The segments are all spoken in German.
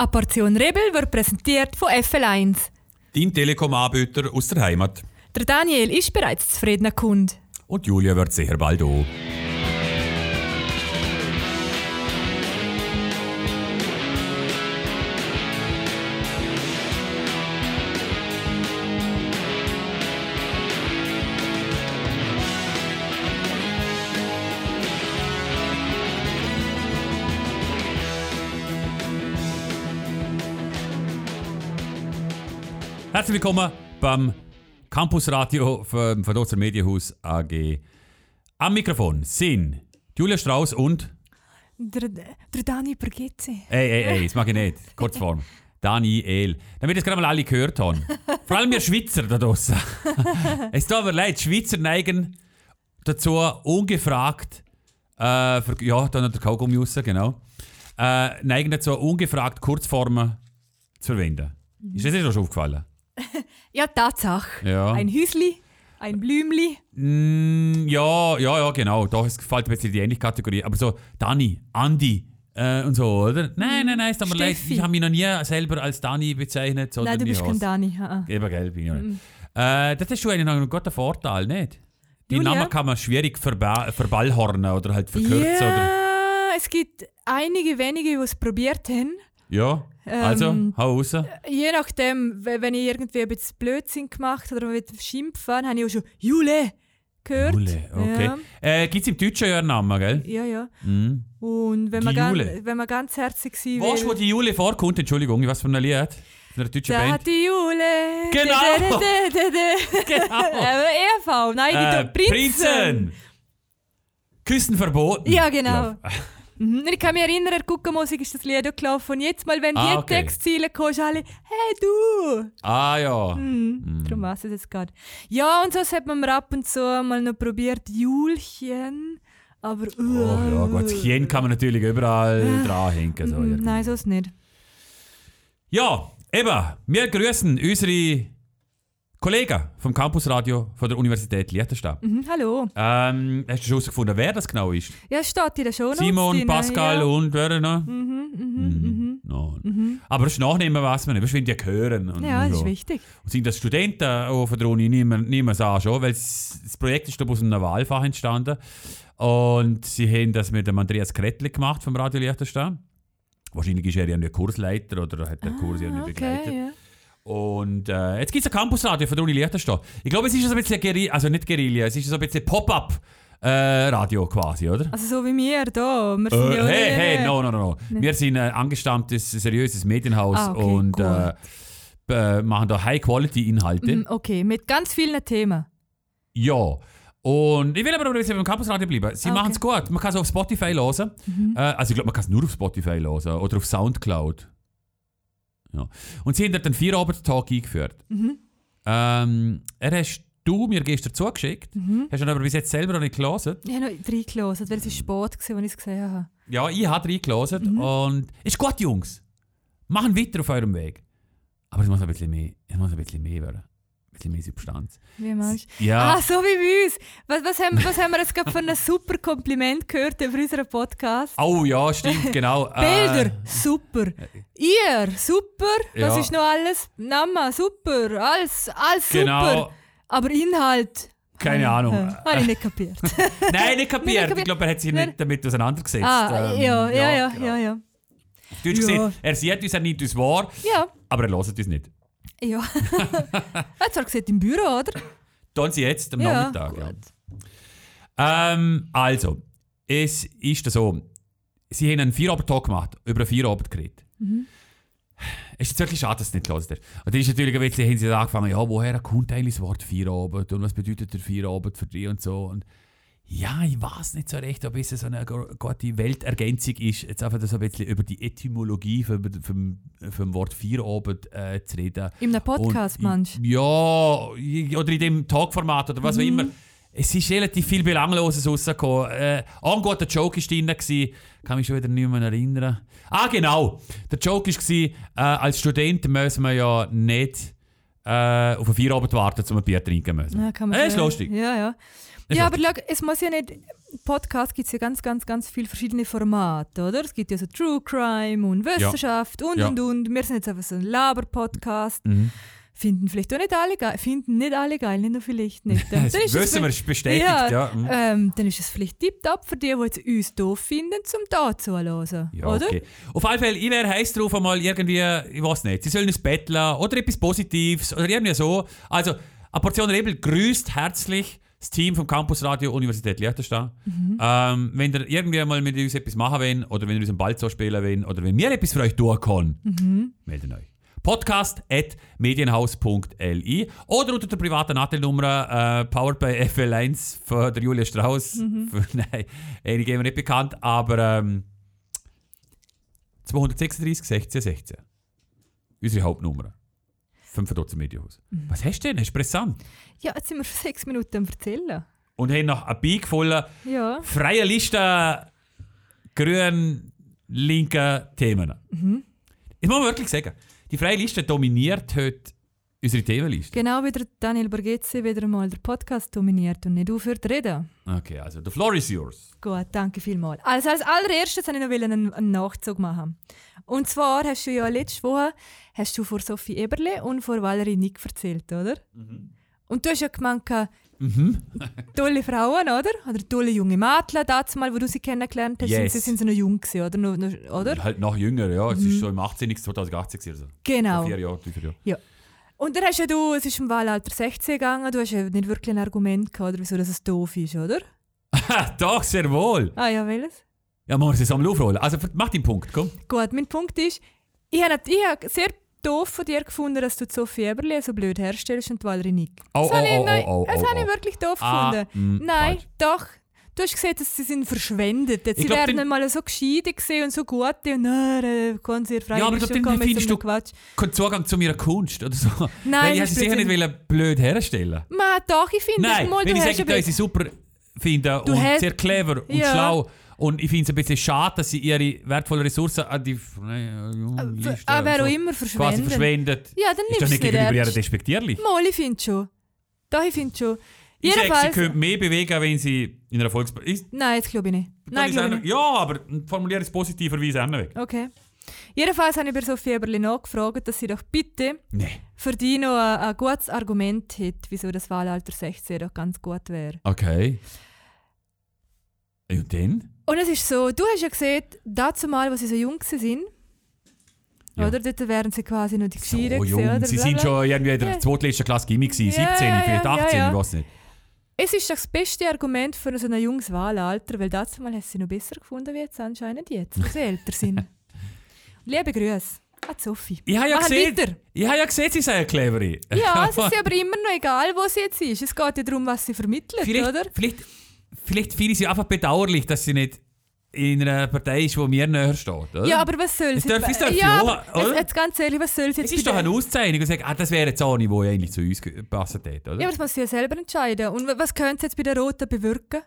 Eine Portion Rebel wird präsentiert von FL1. Dein Telekom-Anbieter aus der Heimat. Der Daniel ist bereits zufriedener Kunde. Und Julia wird sicher bald auch. Herzlich willkommen beim Campusradio vom Verdotzer Medienhaus AG. Am Mikrofon sind Julia Strauss und. Der, der Dani Pergezzi. Ey, ey, ey, das mag ich nicht. Kurzform. Daniel. Damit das gerade mal alle gehört haben. Vor allem wir Schweizer da draußen. es tut mir leid, Schweizer neigen dazu ungefragt, äh, für, ja, da noch der Kaugummi raus, genau, äh, neigen dazu ungefragt Kurzformen zu verwenden. Ist das dir schon aufgefallen? Ja, Tatsache. Ja. Ein Hüsli, ein Blümli. Mm, ja, ja, ja, genau. Da es gefällt ein bisschen die ähnliche Kategorie. Aber so Dani, Andi äh, und so, oder? Nein, nein, nein, tut mir leid. Ich habe mich noch nie selber als Dani bezeichnet. Nein, du bist kein. Dani. ah. Eben, gell, bin ich nicht. Äh, das ist schon eigentlich noch ein guter Vorteil, nicht? Die Julia? Namen kann man schwierig verba verballhornen oder halt verkürzen. Oder, Ja, es gibt einige wenige, die es probiert haben. ja, also, Ähm, hau raus. Je nachdem, we- wenn ich irgendwie ein bisschen Blödsinn gemacht oder will schimpfen, habe ich auch schon Jule gehört. Jule, okay. Ja, Äh, Gibt es im Deutschen ja einen Namen, gell? ja. ja. Mhm. Und wenn Die man, ganz, Jule. wenn man ganz herzig sein Weißt du, wo will, die Jule vorkommt? Entschuldigung, was für ein Lied? Von einer deutschen da Band? hat die Jule. Genau. Genau. Aber EV, nein, die äh, Prinzen. Prinzen! Küssen verboten. Ja, genau. Mhm. Ich kann mich erinnern, der Guckenmusik ist das Lied auch gelaufen. Und jetzt mal, wenn Ah, die okay. Textziele kommen, ist alle «Hey, du!» Ah ja. Mhm. Darum weiß ich es jetzt gerade. Ja, und so hat man ab und zu mal noch probiert, Julchen. Aber. Oh, ja, gut, das Chien kann man natürlich überall dranhängen. So, Mhm, irgendwie. Nein, so ist es nicht. Ja, eben, wir grüßen unsere Kollegen vom Campusradio von der Universität Liechtenstein. Mhm, hallo. Ähm, hast du schon herausgefunden, wer das genau ist? Ja, steht in der Show Simon, Pascal ja. und wer noch? Mhm, mhm, mhm. No. Aber das Nachnehmen weiß man nicht, wenn die hören. Und, Ja, und das so. ist wichtig. Und sind das Studenten auch von der Uni nicht mehr, nicht mehr so schon, weil das Projekt ist glaube aus einem Wahlfach entstanden. Und sie haben das mit dem Andreas Krettli gemacht vom Radio Liechtenstein. Wahrscheinlich ist er ja nicht Kursleiter oder hat der Kurs ja nicht begleitet. Okay, ja. Und äh, jetzt gibt es ein Campusradio von der Uni Liechtenstein. Ich glaube, es ist so ein bisschen Guerilla, also nicht Guerilla, es ist so ein bisschen Pop-up-Radio quasi, oder? Also so wie wir hier. Wir sind Äh, ja hey, hey, no, no, no, no. Wir sind ein angestammtes, seriöses Medienhaus Ah, okay, und äh, äh, machen da High-Quality-Inhalte. Mhm, Okay, mit ganz vielen Themen. Ja. Und ich will aber ein bisschen beim Campusradio bleiben. Sie Ah, machen es gut. Man kann es auf Spotify hören. Äh, also ich glaube, man kann es nur auf Spotify hören oder auf Soundcloud. Ja. Und sie haben dort einen Vierabend-Talk eingeführt. Mhm. Ähm, er hast du mir gestern zugeschickt. Hast du ihn aber bis jetzt selber noch nicht gelesen. Ich habe noch reingelassen, weil es ist spät war, als ich es gesehen habe. Ja, ich habe reingelesen. Mhm. Und ist gut, Jungs. Machen weiter auf eurem Weg. Aber es muss ein bisschen mehr, es muss ein bisschen mehr werden. Mehr Substanz. Wie meinst du? Ja. Ah, so wie bei uns. Was, was, haben, was haben wir jetzt gerade für ein super Kompliment gehört über unseren Podcast? Oh ja, stimmt, genau. Bilder, Äh, super. Ihr, super. Was Ja. ist noch alles? Name, super. Alles, alles super. genau. Aber Inhalt. Keine Ahnung. Habe ich nicht kapiert. Nein, nicht kapiert. Ich glaube, er hat sich nicht damit auseinandergesetzt. ah, Ähm, ja, ja, ja, genau. ja, ja. Auf Deutsch Ja. gesagt, er sieht uns, er nimmt uns wahr, Ja, aber er hört uns nicht. Ja. Hat zwar gesagt im Büro, oder? Tun sie jetzt am Ja, Nachmittag. Ja. Ähm, also, es ist so, sie haben einen Vierabend-Talk gemacht, über einen Vierabend geredet. Mhm. Es ist jetzt wirklich schade, dass es nicht ist. Und dann ist natürlich ein bisschen, haben sie angefangen, ja, woher kommt eigentlich das Wort Vierabend und was bedeutet der Vierabend für dich und so. Und ja, ich weiß nicht so recht, ob es so eine gute Weltergänzung ist, jetzt einfach so ein bisschen über die Etymologie vom, vom, vom Wort Vierabend äh, zu reden. In einem Podcast, Und- meinst du? Ja, oder in dem Talkformat oder was Mhm. auch immer. Es ist relativ viel Belangloses rausgekommen. Äh, auch ein guter Joke war drin, gewesen. kann mich schon wieder nicht mehr erinnern. Ah, genau. Der Joke war, äh, als Student müssen wir ja nicht äh, auf einen Feierabend warten, um ein Bier trinken müssen. Ja, kann man Äh, ist lustig. Ja, ja. Ist ja, aber schau, es muss ja nicht Podcast gibt es ja ganz, ganz, ganz viele verschiedene Formate, oder? Es gibt ja so True Crime und Wissenschaft und Ja. und und. Wir sind jetzt einfach so ein Laber-Podcast. Mhm. Finden vielleicht auch nicht alle geil. Finden nicht alle geil, nicht nur vielleicht nicht. Dann Das ist es wissen wir, vielleicht- ist bestätigt. Ja. Ja, Mhm. Ähm, dann ist es vielleicht tipptopp für die, die jetzt uns doof finden, zum da zuhören. Ja, oder? okay. Auf alle Fälle, ich wäre heiß drauf, einmal irgendwie, ich weiß nicht, sie sollen ein betteln oder etwas Positives oder irgendwie so. Also, eine Portion Rebel grüßt herzlich das Team vom Campus Radio Universität Liechtenstein. Ähm, wenn ihr irgendwie mal mit uns etwas machen wollt oder wenn ihr uns einen Ball so spielen wollt oder wenn wir etwas für euch tun können, meldet euch. Podcast at medienhaus.li oder unter der privaten Nachtelnummer äh, powered by FL1 von der Julia Strauss. Für, nein, einige haben wir nicht bekannt, aber ähm, 236 16 16. Unsere Hauptnummer. 5 Dutzend Medienhaus. Was hast du denn? Hast du brisant? Ja, jetzt sind wir schon sechs Minuten am Erzählen. Und haben noch eine Big voller Ja. freie Liste grün linken Themen. Ich muss wirklich sagen, die freie Liste dominiert heute unsere Themenliste. Genau wie der Daniel Borghese wieder einmal der Podcast dominiert und nicht aufhört zu reden. Okay, also the floor is yours. Gut, danke vielmals. Also als allererstes wollte ich noch einen, einen Nachzug machen. Und zwar hast du ja letzte Woche hast du vor Sophie Eberle und vor Valerie Nick erzählt, oder? Und du hast ja gemeint, Mhm. tolle Frauen, oder? Oder tolle junge Mädchen, das mal, wo du sie kennengelernt hast, Yes. sind, sie sind sie noch jung gewesen, oder? Noch, noch, oder? Halt noch jünger, ja. Es ist so im 18. 2018 gewesen. Also. Genau. Vier Jahren, drei, vier Jahre. Und dann hast ja du, es ist im Wahlalter 16 gegangen, du hast ja nicht wirklich ein Argument gehabt, oder wieso dass es doof ist, oder? Doch, sehr wohl. Ah ja, welches? Ja, machen wir es einmal aufrollen. Also, mach den Punkt, komm. Gut, mein Punkt ist, ich habe ich hab sehr doof von dir gefunden, dass du die Sophie Eberle so blöd herstellst und die Valerie Nick. Oh, das habe oh, ich, oh, oh, oh, das oh, habe ich oh. wirklich doof Ah, gefunden. mm, Nein, falsch. doch. Du hast gesehen, dass sie sind verschwendet. Jetzt, sie glaub, werden dann- mal so gescheite gesehen und so gute und nein, äh, können sie ihr Ja, aber freiwillig dann- findest du- Quatsch. Kein Zugang zu meiner Kunst oder so. Nein, Weil ich sie sicher nicht blöd herstellen. Ma, doch, ich finde, Nein, mal, wenn ich sage, dass sie super finde und hast- sehr clever und Ja. schlau und ich finde es ein bisschen schade, dass sie ihre wertvollen Ressourcen an die äh, Liste Ah, wer und auch so immer quasi verschwendet. verschwendet. Ja, dann Ist doch nicht es gegenüber ernst. despektierlich. Mal, ich finde schon. Doch, ich finde schon. Ich sage, sie Jedenfalls... könnte mehr bewegen, wenn sie in einer ist. Nein, jetzt glaube ich nicht. Nein, ist glaube ich nicht. Ja, aber formuliere es positiverweise auch weg. Okay. Jedenfalls habe ich bei Sophie Eberle nachgefragt, dass sie doch bitte Nein. für die noch ein, ein gutes Argument hat, wieso das Wahlalter 16 doch ganz gut wäre. Okay. Und dann? Und es ist so, du hast ja gesehen, dazu mal, als sie so jung sind, Ja. oder? Dort wären sie quasi noch die So gewesen, jung. oder? Sie sind schon irgendwie in der Ja. zweitletzten Klasse Gimmick gewesen. Ja, 17, ja, vielleicht ja, 18, ja. ich weiß nicht. Es ist das beste Argument für so ein junges Wahlalter, weil dazu mal hast sie noch besser gefunden, wie jetzt anscheinend jetzt, wo sie älter sind. Liebe Grüße an Sophie. Ich habe ja gesehen, weiter. ich habe ja gesehen, sie seien clever. Ja, es ist aber immer noch egal, wo sie jetzt ist. Es geht ja darum, was sie vermittelt, vielleicht, oder? vielleicht, vielleicht finde ich sie einfach bedauerlich, dass sie nicht in einer Partei ist, die mir näher steht. Oder? Ja, aber was soll Es darf- es darf ja, ja, aber jetzt, ganz ehrlich, was soll es jetzt ist doch eine Auszeichnung und sagt, ah, das wäre jetzt eine, die eigentlich zu uns gepasst hat. Oder? Ja, aber das muss sie ja selber entscheiden. Und wa- was könnte sie jetzt bei der Roten bewirken?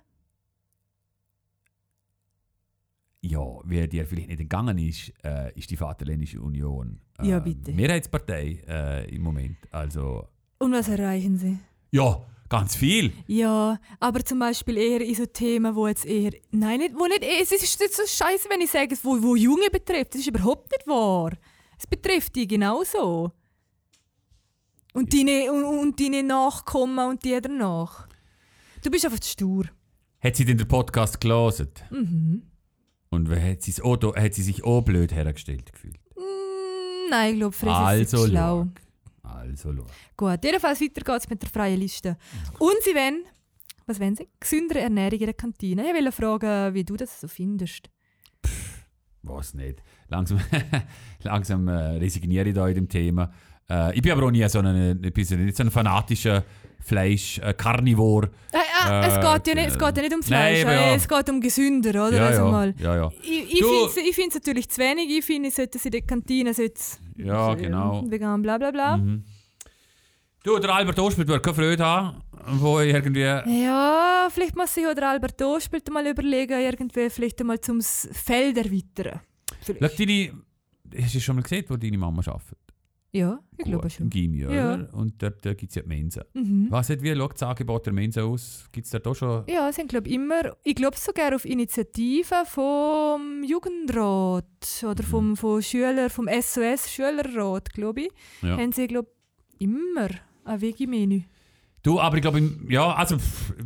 ja, wie dir vielleicht nicht entgangen ist, äh, ist die Vaterländische Union äh, Ja, bitte. Mehrheitspartei äh, im Moment. Also, Und was erreichen sie? ja, ganz viel. Ja, aber zum Beispiel eher in so Themen, wo jetzt eher. Nein, nicht, wo nicht. Es ist nicht so scheiße, wenn ich sage, es wo, wo Junge betrifft. Das ist überhaupt nicht wahr. Es betrifft die genauso. Und deine, und, und deine Nachkommen und die danach. Du bist einfach zu stur. Hat sie denn den Podcast gelesen? Mhm. Und hat, sie's da- hat sie sich auch blöd hergestellt gefühlt? Mm, Nein, ich glaube, Fred Also, ist schlau. schau. Also, schau. Gut, jedenfalls weiter geht's mit der freien Liste. Und sie wollen, was wollen sie? Gesündere Ernährung in der Kantine. Ich will fragen, wie du das so findest. Was nicht. Langsam, langsam äh, resigniere ich da in dem Thema. Äh, ich bin aber auch nie so ein, so nicht so ein fanatischer Fleisch, äh, Carnivore. Äh, äh, es, Äh, geht ja nicht, es geht ja nicht um Fleisch, Nein, ja. äh, es geht um gesünder, oder? Ja, also mal. ja, ja. Ich, ich finde es ich natürlich zu wenig. Ich finde, es sollte in der Kantine sitzen. Ja, genau. Vegan, bla bla bla. Mhm. Du, der Albert Ospelt wird keine Freude haben, wo irgendwie... Ja, vielleicht muss sich der Albert Ospelt mal überlegen, irgendwie vielleicht einmal zum Feld erweitern. Schau, deine, hast du schon mal gesehen, wo deine Mama arbeitet? Ja, ich glaube Gut, Im schon. Gimmi, Ja. Und dort, dort gibt es ja die Mensa. Mhm. Was hat, wie schaut das Angebot der Mensa aus? Gibt es da schon... Ja, es sind glaube immer, ich glaube sogar auf Initiative vom Jugendrat oder vom, vom Schüler, vom SOS Schülerrat, glaube ich, Ja. haben sie glaube immer ein Vegimenü. Du, aber ich glaube, ja, also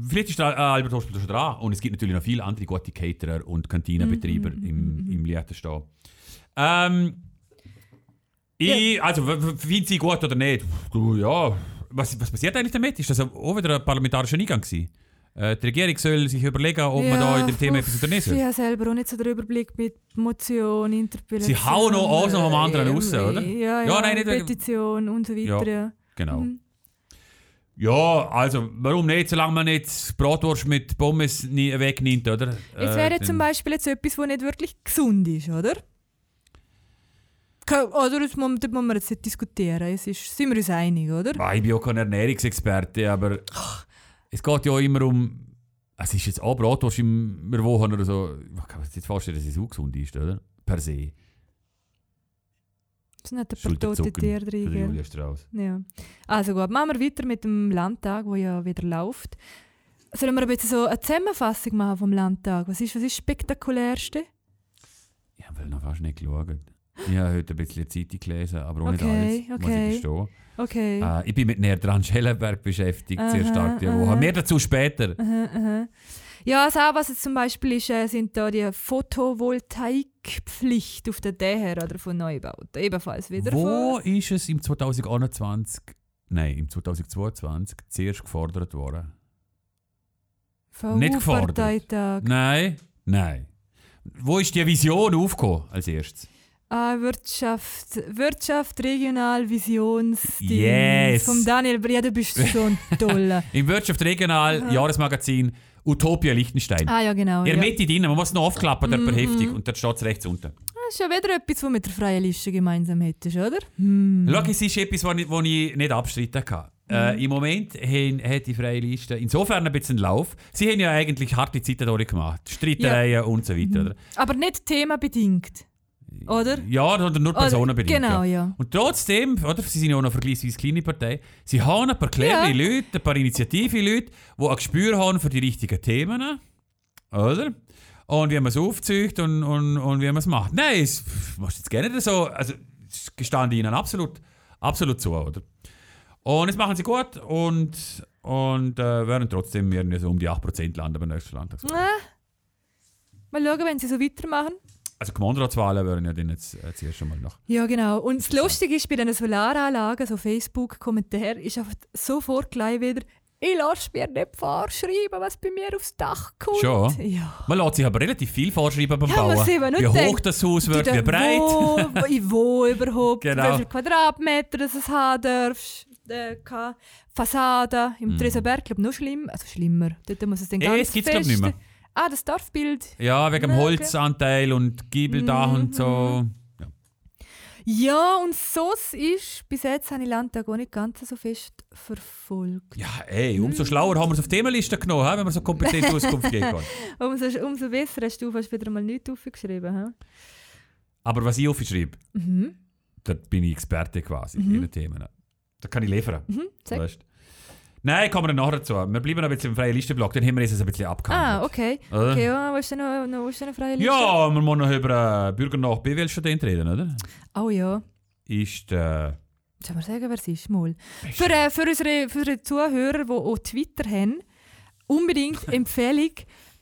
vielleicht ist da äh, Albert Hospital schon dran und es gibt natürlich noch viele andere gute Caterer und Kantinenbetreiber Mhm, im, im Liechtenstein. Ähm, ich, also, finden Sie gut oder nicht? Du, ja, was, was passiert eigentlich damit? Ist das auch wieder ein parlamentarischer Eingang gewesen? Äh, die Regierung soll sich überlegen, ob man da in dem Thema etwas unternehmen Ich soll. habe selber auch nicht so den Überblick mit Motion, Interpellation. Sie hauen noch eins nach dem anderen äh, raus, oder? Ja, ja, Ja, nein, nicht Petition und so weiter. Ja. Genau. Mhm. Ja, also, warum nicht, solange man nicht Bratwurst mit Pommes wegnimmt, oder? Es Äh, wäre dann- zum Beispiel jetzt etwas, was nicht wirklich gesund ist, oder? Oder das muss, das muss man jetzt nicht diskutieren. Es ist, sind wir uns einig, oder? Ich bin auch kein Ernährungsexperte, aber es geht ja immer um. Es ist jetzt auch Bratwurst im Wochen oder so. Ich kann mir jetzt vorstellen, dass es ungesund ist, oder? Per se. Es nicht ein paar tote Tiere drin. Julia Strauss. Ja. Also gut, machen wir weiter mit dem Landtag, der ja wieder läuft. Sollen wir ein bisschen so eine Zusammenfassung machen vom Landtag? Was ist, was ist das Spektakulärste? Ich habe noch fast nicht geschaut. Ich habe heute ein bisschen Zeitung gelesen, aber auch nicht Okay, alles, muss okay. ich gestehen. Okay. Äh, ich bin mit näher dran Schellenberg beschäftigt, sehr Aha, stark die aha. Mehr dazu später. Aha, aha. Ja, also auch, was jetzt zum Beispiel ist, äh, sind da die Photovoltaikpflicht auf den Dächern oder von Neubauten. Ebenfalls wieder Wo von ist es im 2021, nein, im 2022 zuerst gefordert worden? nicht gefordert. Nein, nein. Wo ist die Vision aufgekommen als erstes? Ah, Wirtschaft, Wirtschaft, Regional, Visionsding. Yes. Vom Daniel Bria, du bist schon toll. Im Wirtschaft Regional. Jahresmagazin Utopia Liechtenstein. ah ja, genau. Der ja. Mitte drin, man muss noch aufklappen, dort Mhm, per heftig mhm. und dort steht es rechts unten. Das ist ja wieder etwas, was mit der freien Liste gemeinsam hättest, oder? Hm. Schau, es ist etwas, was ich, was ich nicht abstreiten kann. Äh, Mhm. Im Moment haben, hat die freie Liste insofern ein bisschen Lauf. Sie haben ja eigentlich harte Zeiten durchgemacht. Streitereien und so weiter. Oder? Aber nicht themabedingt, oder? Ja, oder nur personenbedingt. Genau, ja. ja. Und trotzdem, oder, sie sind ja auch noch vergleichsweise kleine Partei, sie haben ein paar clevere Ja. Leute, ein paar initiative Leute, die ein Gespür haben für die richtigen Themen. Oder? Und wie man es aufzieht und, und, und wie man es macht. Nein, es machst jetzt gerne so. Also, es gestand ihnen absolut, absolut zu, oder? Und das machen sie gut und, und äh, werden trotzdem irgendwie so um die 8% landen beim nächsten Landtagswahl. Ah. Mal schauen, wenn sie so weitermachen. Also Gemeindeраtswahlen wären ja dann jetzt äh, zuerst schon mal noch. Ja, genau. Und das Lustige ist, bei diesen Solaranlagen, so Facebook-Kommentare, ist einfach sofort gleich wieder, ich lasse mir nicht vorschreiben, was bei mir aufs Dach kommt. Schon? Ja. Man lässt sich aber relativ viel vorschreiben beim Ja, Bauen. Wie hoch denkt. das Haus wird, wie breit. Wo, wo, in wo überhaupt, Genau. wie viele Quadratmeter das es haben darfst. Äh, Fassade im Mhm. Tresenberg, glaube noch schlimm, also schlimmer. Dort muss es dann Eh, ganz es gibt's, glaub ich, fest- nicht mehr. Ah, das Dorfbild. Ja, wegen dem. Holzanteil und Giebeldach und so. Ja. Ja, und so es ist, bis jetzt habe ich Landtag auch nicht ganz so fest verfolgt. ja, ey, umso schlauer haben wir es auf die Themenliste genommen, wenn wir so kompetent Auskunft geben können. Umso, umso besser hast du fast wieder mal nichts aufgeschrieben. hä? Aber was ich aufschreibe, Mhm. da bin ich Experte quasi Mhm. in den Themen. Da kann ich liefern. Mhm. Weißt? Nein, kommen wir nachher dazu. Wir bleiben ein bisschen im freien Listenblock, dann haben wir es ein bisschen Ah, abgehandelt. okay. Oder? Okay, ja, wo ist denn noch, noch, wo ist denn eine freie Liste? Ja, wir müssen noch über äh, Bürger nach BWL-Student reden, oder? Oh ja. Ist äh, Sollen wir sagen, wer es ist? Mal. Für, äh, für, unsere, für unsere Zuhörer, die auch Twitter haben, unbedingt Empfehlung.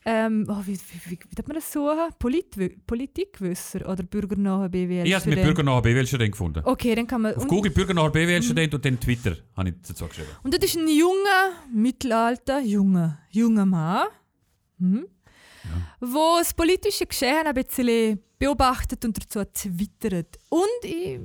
Ähm, oh, wie, wie, wie, wie man das suchen? Politwi Politikwisser oder bürgernahe BWL? ich habe es mit Bürger nach BWL-Student gefunden. Okay, dann kann man. Auf Google Bürger nach BWL-Student und dann Twitter habe ich dazu geschrieben. und das ist ein junger, mittelalter, junger, junger Mann, hm, wo das politische Geschehen ein bisschen beobachtet und dazu twittert. Und ich,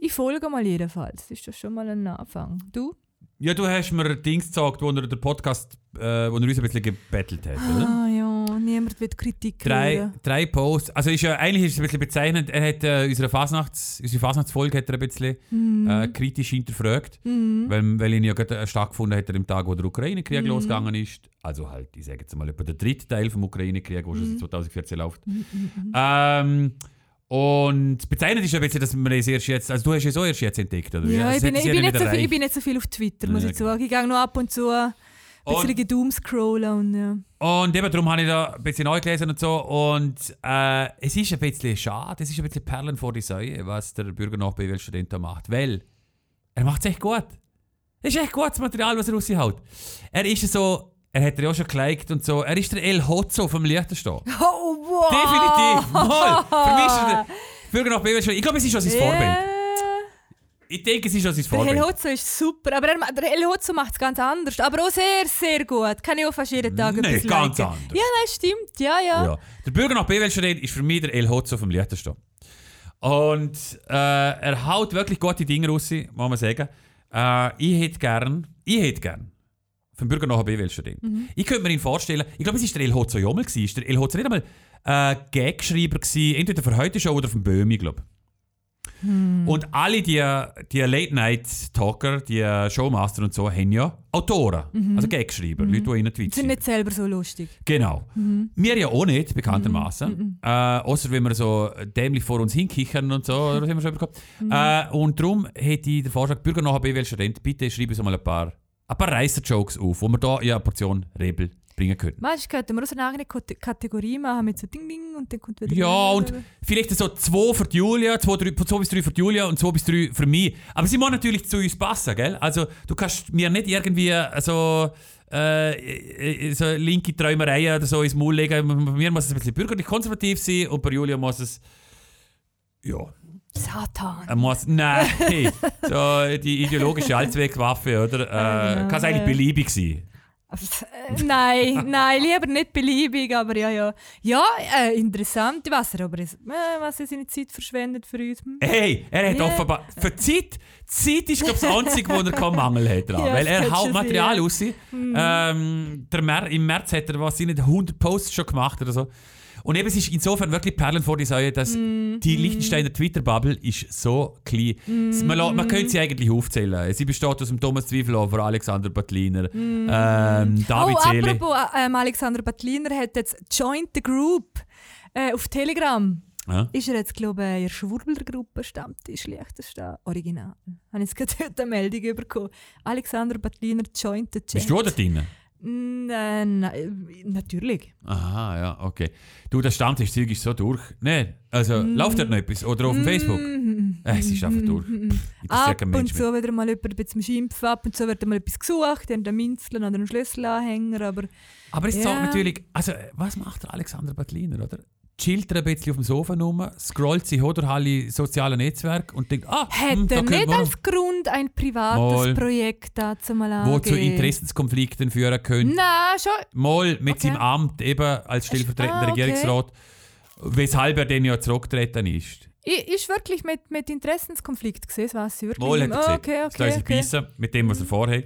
ich folge mal jedenfalls. Das ist doch schon mal ein Anfang. Du? Ja, du hast mir Dings gesagt, wo er den Podcast, äh, wo er uns ein bisschen gebettelt hat, oder? Ah ja, niemand wird Kritik Drei, hören. drei Posts. Also ist ja, eigentlich ist es ein bisschen bezeichnend. Er hat äh, unsere, Fasnachts, unsere Fasnachtsfolge hat er ein bisschen Mhm. äh, kritisch hinterfragt. Mhm. Weil, weil ihn ja gerade äh, stattgefunden hat, er im Tag, wo der Ukraine-Krieg Mhm. losgegangen ist. Also halt, ich sage jetzt mal, etwa der dritte Teil vom Ukraine-Krieg, der schon Mhm. seit 2014 läuft. Mhm, mhm. Ähm, Und bezeichnet ist ja ein bisschen, dass man es erst jetzt, also du hast es auch erst jetzt entdeckt, oder? Ja, ich bin, ich, bin nicht so viel, ich bin nicht so viel auf Twitter, muss Ja, ich sagen. Ich gehe noch ab und zu ein bisschen Und- gedoomscrollen und ja. Und eben darum habe ich da ein bisschen neu gelesen und so. Und äh, es ist ein bisschen schade, es ist ein bisschen Perlen vor die Säue, was der Bürgernachbewählstudent da macht. Weil er macht es echt gut. Es ist echt gutes Material, was er raushaut. Er ist so, er hat ja auch schon geliked und so, er ist der El Hotzo vom Liechtenstein. Oh, wow! Definitiv! Mal! Für mich ist er der Bürgernachbewählstudent. Ich glaube, es ist schon sein Vorbild. Ja. Ich denke, es ist schon sein Der Vorbild. Helhotzo ist super, aber er, der Helhotzo macht es ganz anders. Aber auch sehr, sehr gut. Kann ich auch fast jeden Tag Nee, etwas ganz liken. anders. Ja, nein, stimmt. Ja, ja. Ja. Der Bürger nach BWL-Student ist für mich der El Hotzo vom Liechtenstein. Und äh, er haut wirklich gute Dinge raus, muss man sagen. Äh, ich hätte gern, ich hätte gern vom Bürger nach BWL-Student. Ich könnte mir ihn vorstellen, ich glaube, es war der El Hotzo Jommel. Ist der El Hotzo nicht einmal äh, Gagschreiber gewesen, entweder für heute schon oder vom Böhmi, glaube Und alle die, die Late-Night-Talker, die Showmaster und so, haben ja Autoren, also Gagschreiber, Leute, die ihnen Tweets Sind nicht selber so lustig. Genau. Wir ja auch nicht, bekanntermaßen. Äh, außer wenn wir so dämlich vor uns hinkichern und so, das haben wir schon bekommen. Äh, und darum hätte ich den Vorschlag, Bürger nachher BWL Student, bitte schreibe uns mal ein paar, ein paar Reisser-Jokes auf, wo wir da ja eine Portion Rebel bringen könnten. Manchmal könnten wir auch so eine eigene Kate- Kategorie machen mit so Ding Ding und dann kommt wieder. Ja, und vielleicht so zwei für Julia, zwei, drei, zwei bis drei für Julia und zwei bis drei für mich. Aber sie muss natürlich zu uns passen, gell? Also, du kannst mir nicht irgendwie so, äh, so linke Träumereien oder so ins Maul legen. Bei mir muss es ein bisschen bürgerlich konservativ sein und bei Julia muss es. Ja, Satan. er muss. Nein! so die ideologische Allzweckwaffe, oder? Äh, genau, kann es eigentlich ja. beliebig sein. Äh, nein, nein, lieber nicht beliebig, aber ja, ja. Ja, äh, interessant. Was er aber ist, äh, was er seine Zeit verschwendet für uns. Hm. Hey, er hat Ja. offenbar. Für Zeit, Zeit ist, glaube ich, das Einzige, wo er keinen Mangel hat. Dran, Ja, weil er haut Material sein, raus. Ähm, der Mer Im März hat er was, nicht 100 Posts schon gemacht oder so. Und eben, es ist insofern wirklich Perlen vor die Säue, dass Mm, die Liechtensteiner Twitter-Bubble ist so klein. Man, la- man könnte sie eigentlich aufzählen. Sie besteht aus dem Thomas Zwiefelhofer, Alexander Battliner, ähm, David oh, Seele. apropos, äh, ähm, Alexander Battliner hat jetzt Joined the Group äh, auf Telegram. Ja. Ist er jetzt, glaube ich, in der Schwurbler-Gruppe Stammtisch Liechtenstein Original. Habe ich jetzt gerade heute eine Meldung bekommen. Alexander Battliner joined the chat. Bist du da drin? Mm, äh, nein, natürlich. Aha, ja, okay. Du, der Stammtisch-Zeug ist so durch. Nein, also Mm. läuft dort noch etwas? Oder auf dem Facebook? Äh, es ist einfach durch. Pff, interessiert Ab und zu wieder mal jemand ein bisschen schimpfen, ab und zu wird mal etwas gesucht, dann den Minzeln oder einen Schlüsselanhänger, aber Aber es Ja. zeigt natürlich, also was macht der Alexander Battliner, oder? Chillt er ein bisschen auf dem Sofa rum, scrollt sich durch alle sozialen Netzwerke und denkt, ah, hat hm, er nicht als Grund ein privates Mal. Projekt dazu mal wo zu angehen? Interessenskonflikten führen könnte. Nein, schon. Mal mit Okay. seinem Amt eben als stellvertretender Ah, okay. Regierungsrat, weshalb er dann ja zurückgetreten ist. Ich, ist wirklich mit, mit Interessenskonflikt gesehen, das weiß ich wirklich. Mal hat er gesehen. okay, Das lässt okay, sich okay. beißen mit dem, was er vorhat.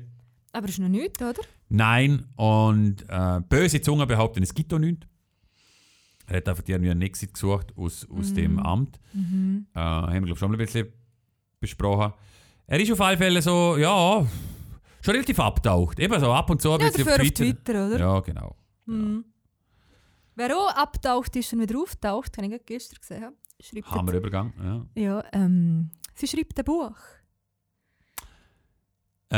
Aber ist noch nichts, oder? Nein, und äh, böse Zungen behaupten, es gibt auch nichts. Er hat einfach irgendwie einen Exit gesucht aus, aus Mhm. dem Amt. Äh, haben wir, glaube ich, schon mal ein bisschen besprochen. Er ist auf alle Fälle so, ja, schon relativ abtaucht. Eben so ab und zu ein Ja, bisschen auf auf Twitter. Twitter, oder? Ja, genau. Mhm. Wer auch abtaucht ist und wieder auftaucht, habe ich gestern gesehen. Schreibt Hammerübergang. Ja. Ja, ähm, sie schreibt ein Buch. Äh,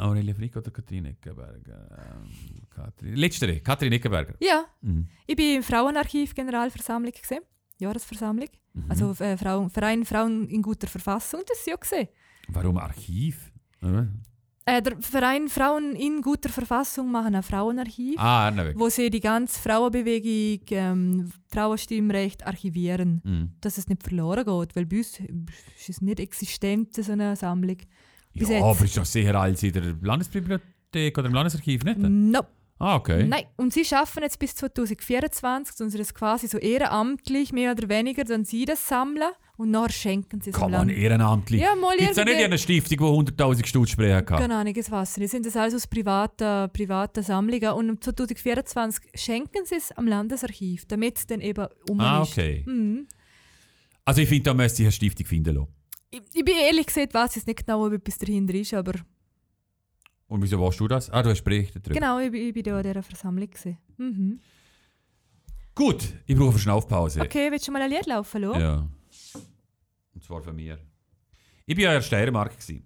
Aurelia Frick oder Katrin Eckenberger? Ähm, Katrin, letztere, Katrin Eckenberger. Ja, Mhm. ich bin im Frauenarchiv Generalversammlung gesehen. Jahresversammlung. Mhm. Also äh, Frauen, Verein Frauen in guter Verfassung, das ja gesehen. Warum Archiv? Äh, der Verein Frauen in guter Verfassung machen ein Frauenarchiv, Ah, wo sie die ganze Frauenbewegung, ähm, Frauenstimmrecht archivieren, Mhm. dass es nicht verloren geht, weil bei uns ist es nicht existent, so eine Sammlung. Bis Ja, jetzt. aber ist doch sicher als in der Landesbibliothek oder im Landesarchiv, nicht? No. Ah, okay. Nein, und sie schaffen jetzt bis 2024, und sie das quasi so ehrenamtlich, mehr oder weniger, dann sie das sammeln und nachher schenken sie es Kann man ehrenamtlich. Ja, mal Gibt es ja nicht eine Stiftung, die 100'000 Stutz sprechen kann? Keine Ahnung, weiß ich nicht. Sind das alles aus privaten, privaten Sammlungen und im 2024 schenken sie es am Landesarchiv, damit es dann eben um Ah, ist. okay. Mhm. Also ich finde, da müsste ich eine Stiftung finden lassen. Ich, ich bin ehrlich gesagt, weiß jetzt nicht genau, ob etwas dahinter ist, aber Und wieso weißt du das? Ah, du hast berichtet darüber. genau, ich, bin- ich bin da an dieser Versammlung. Gewesen. Mhm. Gut, ich brauche eine Schnaufpause. Okay, willst du mal ein Lied laufen lassen? Ja. Und zwar von mir. Ich war ja in der Steiermark, gewesen,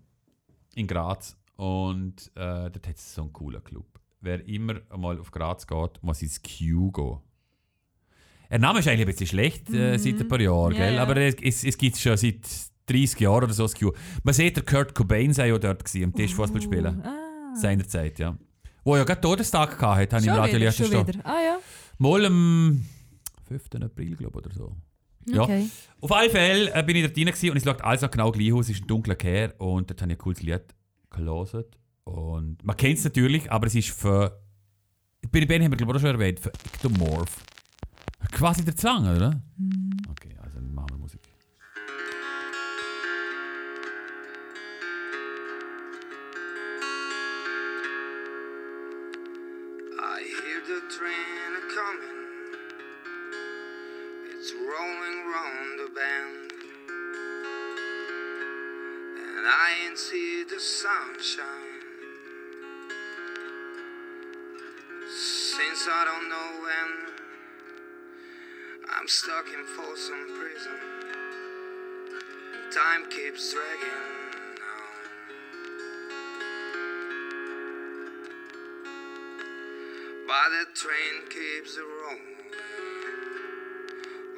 in Graz. Und äh, dort hat es so einen coolen Club. Wer immer einmal auf Graz geht, muss ins Q gehen. Der Name ist eigentlich ein bisschen schlecht äh, seit ein paar Jahren, Ja, gell? aber es, es, es gibt es schon seit 30 Jahren oder so das Q. Man sieht, der Kurt Cobain sei ja dort gewesen, am Tisch Fußball spielen. Ah. Seinerzeit, ja. Wo ja gerade Todestag gehabt hat, habe ich im Radio wieder, schon wieder. Ah ja, Mal am 5. April, glaube ich, oder so. Ja. okay. Auf alle Fälle äh, bin ich dort rein und es schaut alles noch genau gleich aus. Es ist ein dunkler Kehr und dort habe ich ein cooles Lied gelesen. Und man kennt es natürlich, aber es ist für. Bei Band haben wir glaube ich auch schon erwähnt, für Ectomorph. Quasi der Zwang, oder? Okay, also dann machen the sunshine. Since I don't know when, I'm stuck in Folsom Prison. Time keeps dragging on. But the train keeps rolling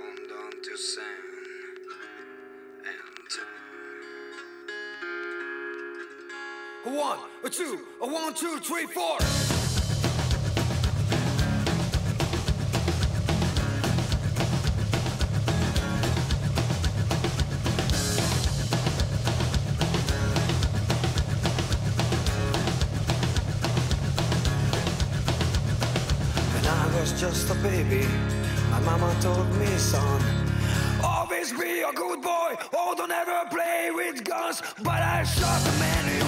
on down to San A one, a two, a one, two, three, four. Just a baby, my mama told me, son, always be a good boy. Oh, don't ever play with guns. But I shot the man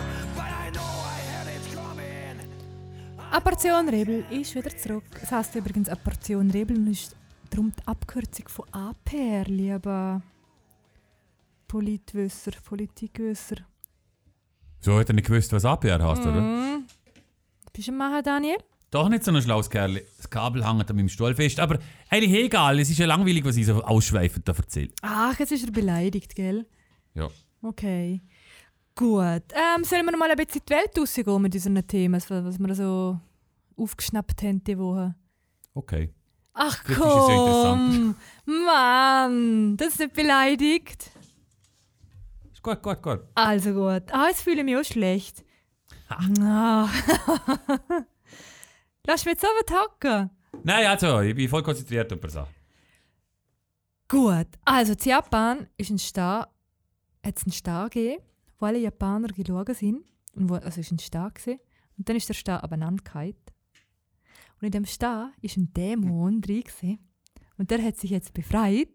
Eine Portion Rebel ist wieder zurück. Es heisst übrigens eine Portion Rebel und ist darum die Abkürzung von APR, lieber Politwisser, Politikwisser. So hat er nicht gewusst, was APR heißt, oder? Mhm. Bist du am Machen, Daniel? Doch nicht so ein schlaues Kerl. Das Kabel hängt an meinem Stuhl fest. Aber eigentlich egal, es ist ja langweilig, was ich so ausschweifend da erzähle. Ach, jetzt ist er beleidigt, gell? Ja. Okay. Gut. Ähm, sollen wir noch mal ein bisschen in die Welt rausgehen mit unseren Themen, was wir so aufgeschnappt haben diese Woche? Okay. Ach Das ist ja komm! Mann, das ist nicht beleidigt. Ist gut, gut, gut. Also gut. Ah, jetzt fühle ich mich auch schlecht. Ah. Lass mich jetzt aber hocken. Nein, also, ich bin voll konzentriert auf eine Sache. Gut. Also, in Japan ist ein Star, hat es einen Star gegeben, wo alle Japaner geschaut sind. Und wo, also, es war ein Star. Gewesen. Und dann ist der Star abeinandergefallen. Und in dem Star ist ein Dämon drin. Gewesen. Und der hat sich jetzt befreit.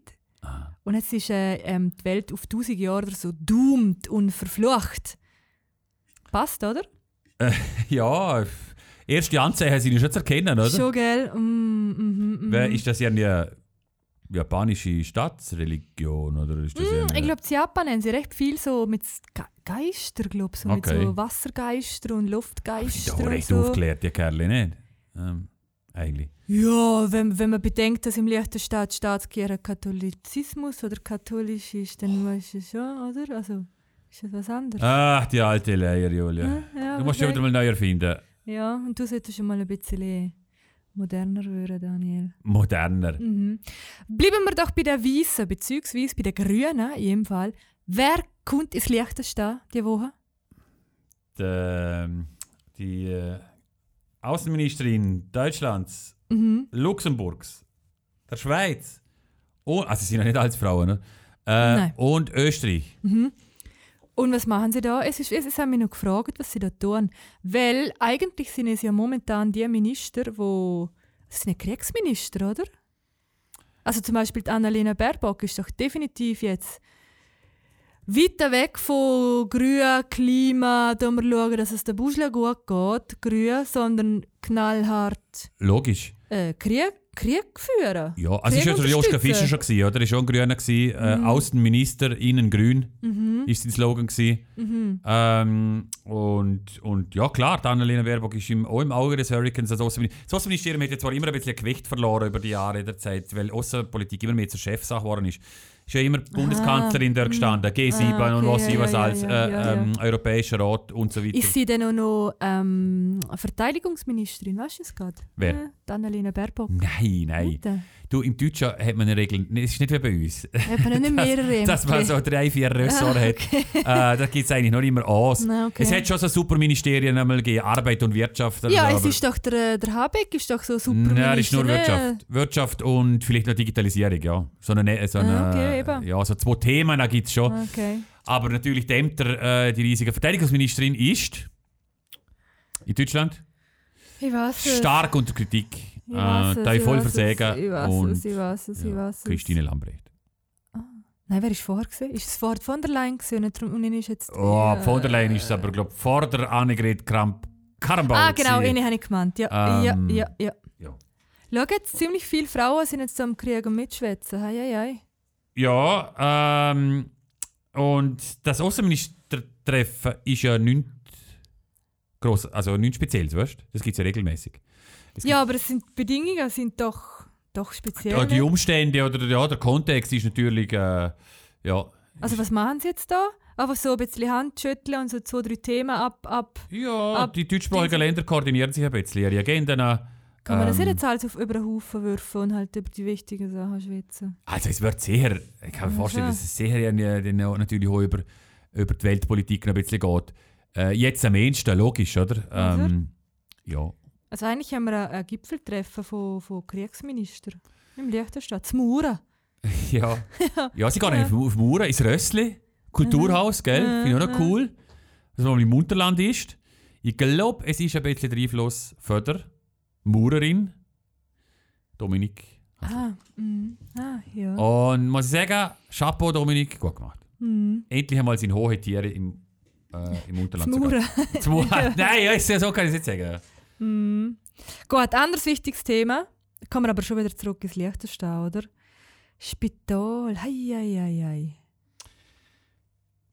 Und jetzt ist äh, ähm, die Welt auf tausend Jahre so doomed und verflucht. Passt, oder? Ja, f- erste Anzeichen sind schon zu erkennen, oder? Schon, gell? Mm, mhm. Wer, ist das ja eine japanische Staatsreligion? Oder ist das Mm, eine, ich glaube, in Japan haben sie recht viel so mit Ge Geister, glaub, so Okay. mit so Wassergeister und Luftgeister doch und recht so. aufgeklärt, die Kerle, nicht? Ähm, eigentlich. Ja, wenn, wenn man bedenkt, dass im Liechtenstaat Staatskirche Katholizismus oder katholisch ist, dann weißt du schon, oder? Also, ist das was anderes? Ach, die alte Leier, Julia. ja, Du musst schon wieder mal neu erfinden. Ja, und du solltest schon mal ein bisschen moderner werden, Daniel. Moderner. Mhm. Bleiben wir doch bei den Weißen, beziehungsweise bei den Grünen in jedem Fall. Wer kommt ins Liechtenstein diese Woche? Die, ähm, die äh, Außenministerin Deutschlands, Mhm. Luxemburgs, der Schweiz, und, also sie sind ja nicht als Frauen, ne? Äh, und Österreich. Und was machen sie da? Es, ist, es haben mich noch gefragt, was sie da tun. Weil eigentlich sind es ja momentan die Minister, wo. Es sind ja Kriegsminister, oder? Also zum Beispiel die Annalena Baerbock ist doch definitiv jetzt weiter weg von Grün, Klima, da wir schauen, dass es der Buschle gut geht, Grün, sondern knallhart Logisch. äh, Krieg, Krieg führen. Ja, also ist ja Krieg der Joschka. Fischer schon gewesen, oder? Ist schon ein Grüner gewesen. Äh, Außenminister, innen grün, Mhm. ist sein Slogan gewesen. Ähm, und, und ja, klar, die Annalena Baerbock ist im, auch im Auge des Hurricanes. Das Außenministerium hat jetzt zwar immer ein bisschen Gewicht verloren über die Jahre der Zeit, weil Außenpolitik immer mehr zur Chefsache geworden ist. Ist ja immer die Bundeskanzlerin dort gestanden, G7 Ah, okay, und was ja, ich was ja, als ja, äh, ja, ja. ähm, Europäischer Rat und so weiter. Ist sie denn auch noch ähm, Verteidigungsministerin? Weißt du es gerade? Wer? Äh, die Annalena Baerbock. Nein, nein. Äh, Du, im Deutschen hat man eine Regel, es ist nicht wie bei uns. Hat man nicht mehrere dass man so drei, vier Ressorts hat. Äh, da gibt es eigentlich noch immer aus. Na, okay. Es hat schon so Superministerien einmal gegeben, Arbeit und Wirtschaft. Ja, es ist doch der, der Habeck ist doch so super Nein, das ist nur ne? Wirtschaft. Wirtschaft und vielleicht noch Digitalisierung, ja. So eine, so eine, Ah, okay, eben. ja, so zwei Themen gibt es schon. Okay. Aber natürlich die Ämter, äh, die riesige Verteidigungsministerin ist in Deutschland Ich weiß es. stark unter Kritik. Ich Äh, weiß es, da ich voll versägen. Ich weiß es, ich weiß es, ich weiß es. Christine Lambrecht. Nein, wer war vorher? gewesen? Ist es vor von der Leyen gewesen? und ist jetzt... Oh, die, von der Leyen äh, ist es aber, glaube ich, vor der Annegret Kramp-Karrenbauer. Ah, genau, eine habe ich gemeint. Ja, Ähm, ja, ja, ja. ja. Schau jetzt, ziemlich viele Frauen sind jetzt am Krieg und mitschwätzen. Hei, hei, hei. Ja, ähm, und das Außenministertreffen ist ja nichts gross, also nichts Spezielles, weißt du? Das gibt es ja regelmäßig. Ja, aber es sind, die Bedingungen sind doch, doch speziell. Ja, die? Umstände oder ja, der Kontext ist natürlich, äh, ja. also was machen sie jetzt da? Einfach so ein bisschen Handschütteln und so zwei, drei Themen ab... ab. Ja, Ab die deutschsprachigen Länder koordinieren sich ein bisschen. Ihre Agenden. äh, Kann man das ähm, jetzt alles auf über den Haufen werfen und halt über die wichtigen Sachen schwätzen? Also es wird sehr, ich kann mir Ja, vorstellen, dass es sehr ja, auch natürlich auch über, über die Weltpolitik noch ein bisschen geht. Äh, jetzt am ehesten, logisch, oder? Ähm, ja. Also eigentlich haben wir ein, Gipfeltreffen von, von Kriegsministern im Liechtenstadt, zu Mura. Ja. ja, sie gehen Ja. auf, Mauern ins Rössli, Kulturhaus, gell? Finde ich auch noch cool, dass man im Unterland ist. Ich glaube, es ist ein bisschen der Einfluss von der Maurerin, Dominik. Ah, mm, ah ja. Und muss ich sagen, Chapeau Dominik, gut gemacht. Mm. Endlich einmal sind hohe Tiere im, äh, im Unterland. Zu sogar. Mura. Zu Mauern. Nein, ja, ist ja so kann ich es nicht sagen. Mm. Gut, anderes wichtiges Thema. Kommen wir aber schon wieder zurück ins Liechtenstein, oder? Spital, hei, hei, hei, hei.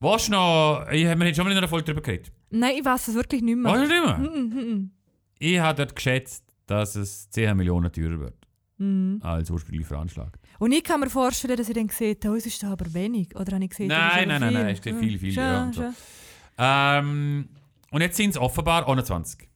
Was noch? Ich, wir haben schon mal in einer Folge darüber geredet. Nein, ich weiß es wirklich nicht mehr. Was nicht mehr? Mm, mm, mm, Ich habe dort geschätzt, dass es 10 Millionen teurer wird mm. als ursprünglich veranschlagt. Und ich kann mir vorstellen, dass ich dann habe, oh, es ist doch aber wenig. Oder habe ich gesehen, Nein, ist nein, nein, nein, es steht viel, viel, Schon, ja, und so. schon. Ähm, und jetzt sind es offenbar 21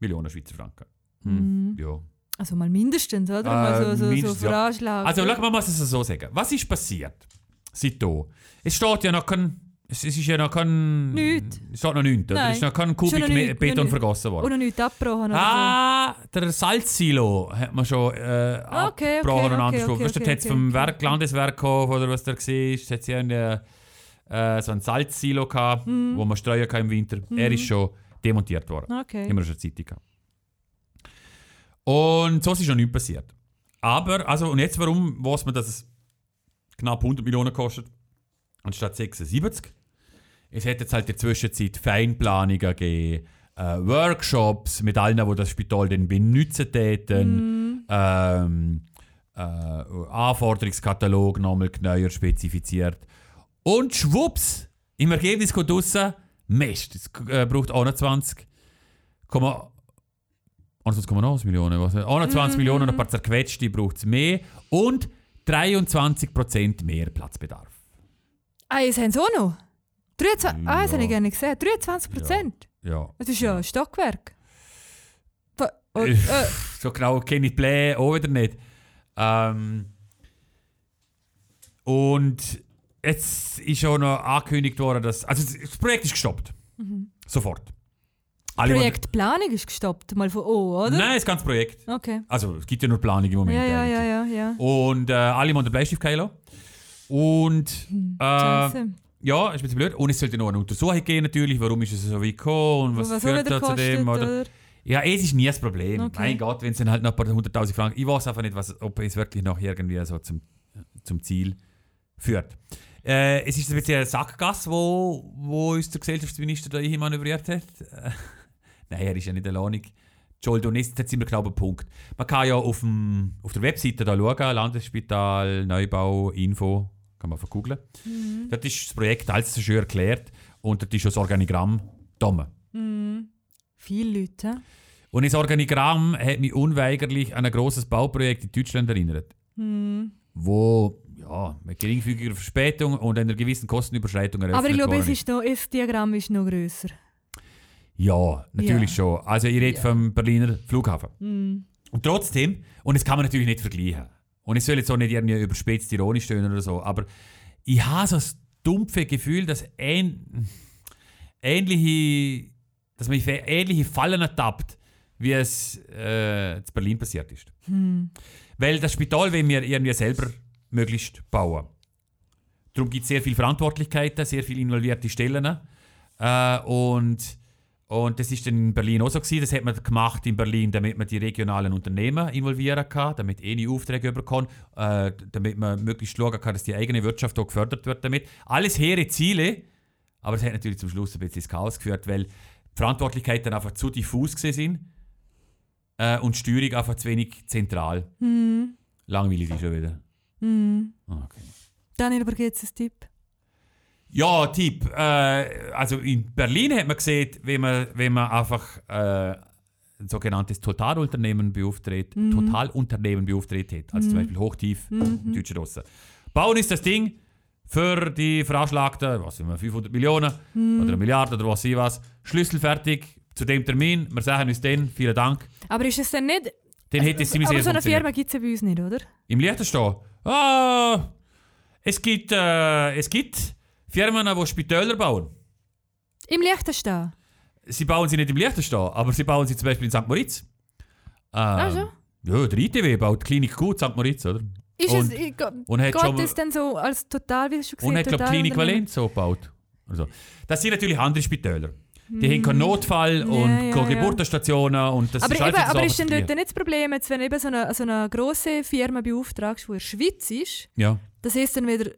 Millionen Schweizer Franken. Hm. Mhm. Ja. Also mal mindestens, oder? Äh, mal so, so, so mindestens, ja. veranschlagen. Also, schau, man muss es so sagen. Was ist passiert seitdem? Es steht ja noch kein. Es es ist ja noch kein. Nichts. Es steht noch nichts. Nein. Es ist noch kein Kubik noch noch Beton vergossen worden. Oder nichts abgebrochen Ah, der Salzsilo hat man schon äh, okay, abgebrochen okay, und okay, anderswo. okay, weißt du, okay, okay, vom okay. Werk, Landeswerk oder was da war, hat sie eine, äh, so ein Salzsilo gehabt, Mhm. wo man streuen kann im Winter. Er ist schon demontiert worden. Okay. Immer schon eine Zeitung gehabt. Und so ist noch nichts passiert. Aber, also, und jetzt warum weiß man, dass es knapp 100 Millionen kostet, anstatt 76? Es hat jetzt halt in der Zwischenzeit Feinplanungen gegeben, äh, Workshops mit allen, die das Spital dann benutzen täten, ähm, äh, Anforderungskatalog nochmal genauer spezifiziert. Und schwupps, im Ergebnis kommt raus, Mist, es äh, braucht 21, 21,9 Millionen. Was, 21 Millionen, und ein paar zerquetschte braucht es mehr und 23% mehr Platzbedarf. Ah, jetzt haben sie auch noch. 23, Ah, das Ja. habe ich gerne gesehen. 23 Prozent. Ja. Das ist ja ein Stockwerk. Oh, Äh, äh, So genau kenne ich die Pläne auch wieder nicht. Ähm, und jetzt ist auch noch angekündigt worden, dass. Also das Projekt ist gestoppt. Sofort. Alle, Projektplanung ist gestoppt, mal von O, oder? Nein, das ganze Projekt. Okay. Also es gibt ja nur Planung im Moment. Ja, ja, ja, ja, ja. Und äh, alle haben den Bleistift lassen. Und äh, Scheiße. ja, ist ein bisschen blöd. Und es sollte noch eine Untersuchung geben natürlich, warum ist es so weit gekommen und was, Was führt da zu dem. Oder? oder? Ja, es ist nie das Problem. Okay. Mein Gott, wenn es dann halt noch ein paar hunderttausend Franken. Ich weiß einfach nicht, was, ob es wirklich noch irgendwie so zum, zum Ziel führt. Äh, es ist ein bisschen eine Sackgasse, wo, wo uns der Gesellschaftsminister da hier manövriert hat. Äh, Nein, er ist ja nicht alleine. Joel Donist hat immer genau einen Punkt. Man kann ja auf, dem, auf der Webseite da schauen, Landesspital, Neubau, Info, kann man vergoogeln. Dort ist das Projekt alles so schön erklärt und dort ist das Organigramm da. Viele Leute. Und das Organigramm hat mich unweigerlich an ein grosses Bauprojekt in Deutschland erinnert. Wo ja, mit geringfügiger Verspätung und einer gewissen Kostenüberschreitung eröffnet Aber ich glaube, es, ist noch, das Diagramm ist noch grösser. Ja, natürlich Ja. schon. Also ich rede Ja. vom Berliner Flughafen. Und trotzdem, und das kann man natürlich nicht vergleichen. Und ich soll jetzt auch nicht irgendwie überspitzt ironisch stöhnen oder so, aber ich habe so das dumpfe Gefühl, dass ähn ähnliche, dass man ähnliche Fallen ertappt, wie es äh, in Berlin passiert ist. Weil das Spital wollen wir irgendwie selber möglichst bauen. Darum gibt es sehr viel Verantwortlichkeiten, sehr viele involvierte Stellen. Äh, und, und das ist dann in Berlin auch so gewesen. Das hat man gemacht in Berlin, damit man die regionalen Unternehmen involvieren kann, damit eh nie Aufträge bekommen, äh, damit man möglichst schauen kann, dass die eigene Wirtschaft auch gefördert wird damit. Alles hehre Ziele, aber es hat natürlich zum Schluss ein bisschen ins Chaos geführt, weil die Verantwortlichkeiten einfach zu diffus sind äh, und die Steuerung einfach zu wenig zentral. Langweilig ist schon wieder. Ah, Okay. Daniel, aber gibt es einen Tipp? Ja, Tipp. Äh, also in Berlin hat man gesehen, wenn man, wenn man einfach äh, ein sogenanntes Totalunternehmen beauftragt, Totalunternehmen beauftragt hat. Also zum Beispiel Hochtief im deutschen Russen. Bauen ist das Ding für die veranschlagten, was sind wir, 500 Millionen oder eine Milliarde oder was ich was. Schlüssel fertig zu dem Termin. Wir sagen uns den. Vielen Dank. Aber ist es denn nicht... Den hätte es ziemlich aber so eine. Firma gibt es ja bei uns nicht, oder? Im Liechtenstein? Ah, es gibt, äh, es gibt Firmen, die Spitäler bauen. Im Liechtenstein. Sie bauen sie nicht im Liechtenstein, aber sie bauen sie zum Beispiel in St. Moritz. Ähm, Ach so. Ja, der ITW baut Klinik gut St. Moritz, oder? Ist Und- es, ich, und hat geht schon es denn so als total, wie du schon gesagt Und hat, glaube total Klinik? Valenz so gebaut. Also, das sind natürlich andere Spitäler. Die haben keinen Notfall und Mhm. ja, keine ja. Geburtenstationen und das Aber, ist eben, aber ist denn dort nicht das Problem, jetzt, wenn du eben so eine, so eine grosse Firma beauftragst, die in der Schweiz ist, Ja. dass es dann wieder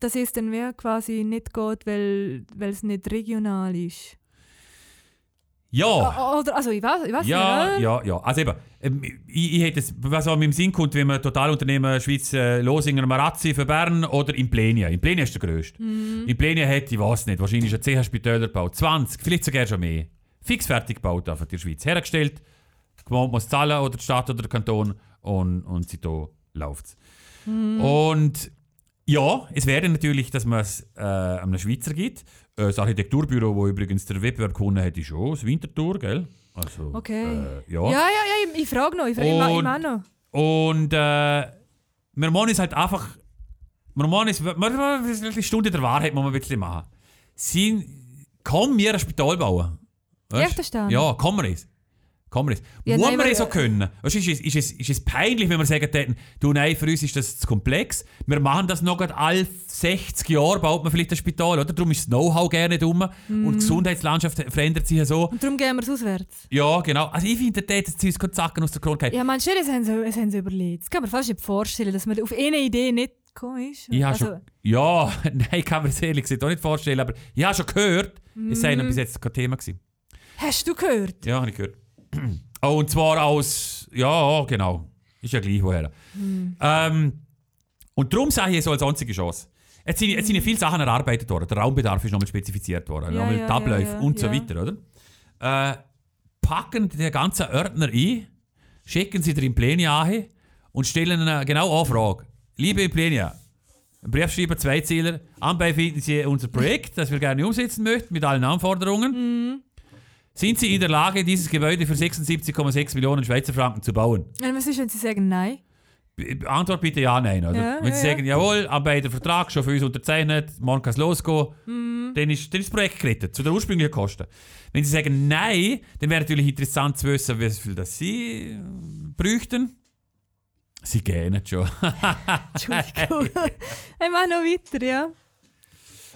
dass es dann wieder quasi nicht weil, weil es nicht regional ist. Ja. Oder, also ich weiß, ich weiß. Ja, nicht. ja, ja. Also eben, ähm, ich, ich hätte es, was auch mit dem Sinn kommt, wenn man Totalunternehmen Schweiz, äh, Losinger, Marazzi für Bern oder Implenia. Implenia ist der grösste. Mhm. Implenia hat, ich weiß nicht, wahrscheinlich ein CH-Spitäler gebaut. 20, vielleicht sogar schon mehr. Fix fertig gebaut einfach in der Schweiz. Hergestellt, Gemeinde muss zahlen oder die Stadt oder der Kanton und, und seitdem läuft es. Mhm. Und ja, es wäre natürlich, dass man es äh, einem Schweizer gibt. Äh, Das Architekturbüro, wo übrigens der Wettbewerb gewonnen hat, ist schon das Winterthur, gell? Also, Okay. Äh, Ja, ja, ja, ich, ich frage noch, ich frage meine noch. Und äh, wir wollen es halt einfach. Wir wollen es. Wir, wir, die Stunde der Wahrheit muss man ein bisschen machen. Sie, komm, wir ein Spital bauen. Weisst? Liechtenstein? Ja, komm wir es. Komm wir es. Ja, Muss nein, man es so können? Weißt, ist, es, ist, es, ist es peinlich, wenn wir sagen täten, du nein, für uns ist das zu komplex. Wir machen das noch gerade alle 60 Jahre, baut man vielleicht ein Spital, oder? Darum ist das Know-how gerne dumm und Mhm. die Gesundheitslandschaft verändert sich ja so. Und darum gehen wir es auswärts. Ja, genau. Also ich finde, da hätte es uns Zacken aus der Krone gefallen. Ja, du, das haben sie, das haben sie überlegt. Das kann man fast nicht vorstellen, dass man auf eine Idee nicht gekommen ist. Ich also, schon. Ja, nein, kann mir das ehrlich gesagt auch nicht vorstellen, aber ich habe schon gehört, es sei noch bis jetzt kein Thema gewesen. Hast du gehört? Ja, habe ich gehört. Oh, und zwar aus. Ja, genau. Ist ja gleich woher. Ähm, und darum sage ich so als einzige Chance. Jetzt sind, jetzt sind ja viele Sachen erarbeitet worden. Der Raumbedarf ist nochmal spezifiziert worden. Ja, nochmal ja, die Abläufe ja, und so weiter, oder? Äh, packen den ganzen Ordner ein, schicken sie den Plenia an und stellen genau eine Frage. Liebe Plenia, Briefschreiber, Zweizähler, anbei finden Sie unser Projekt, das wir gerne umsetzen möchten, mit allen Anforderungen. Sind Sie in der Lage, dieses Gebäude für 76,6 Millionen Schweizer Franken zu bauen? Ja, was ist, wenn sie sagen Nein? Antwort bitte ja, nein. Oder? Ja, Wenn Sie ja, sagen, jawohl, Arbeitervertrag schon für uns unterzeichnet, morgen kann es losgehen, Mhm. dann, ist, dann ist das Projekt gerettet, zu den ursprünglichen Kosten. Wenn Sie sagen nein, dann wäre natürlich interessant zu wissen, wie viel das Sie äh, bräuchten. Sie gehen schon. Entschuldigung. ich mache noch weiter, ja.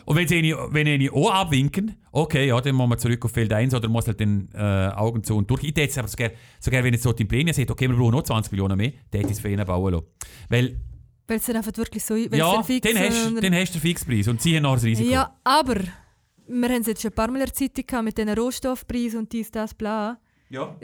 Und wenn Sie eine, wenn eine auch abwinken Okay, ja, dann muss man zurück auf Feld 1 oder muss halt den äh, Augen zu und durch. Ich hätte aber sogar, sogar wenn jetzt so die Pläne sieht, okay, wir brauchen noch 20 Millionen mehr, dann hätte ich es für ihn bauen lassen. Weil, Weil es dann einfach wirklich so weil ja, es fix dann hast, und- dann hast du den Fixpreis und sie haben noch das Risiko. Ja, aber wir haben es jetzt schon ein paar Mal in der Zeitung gehabt mit diesen Rohstoffpreisen und dies, das, bla. ja.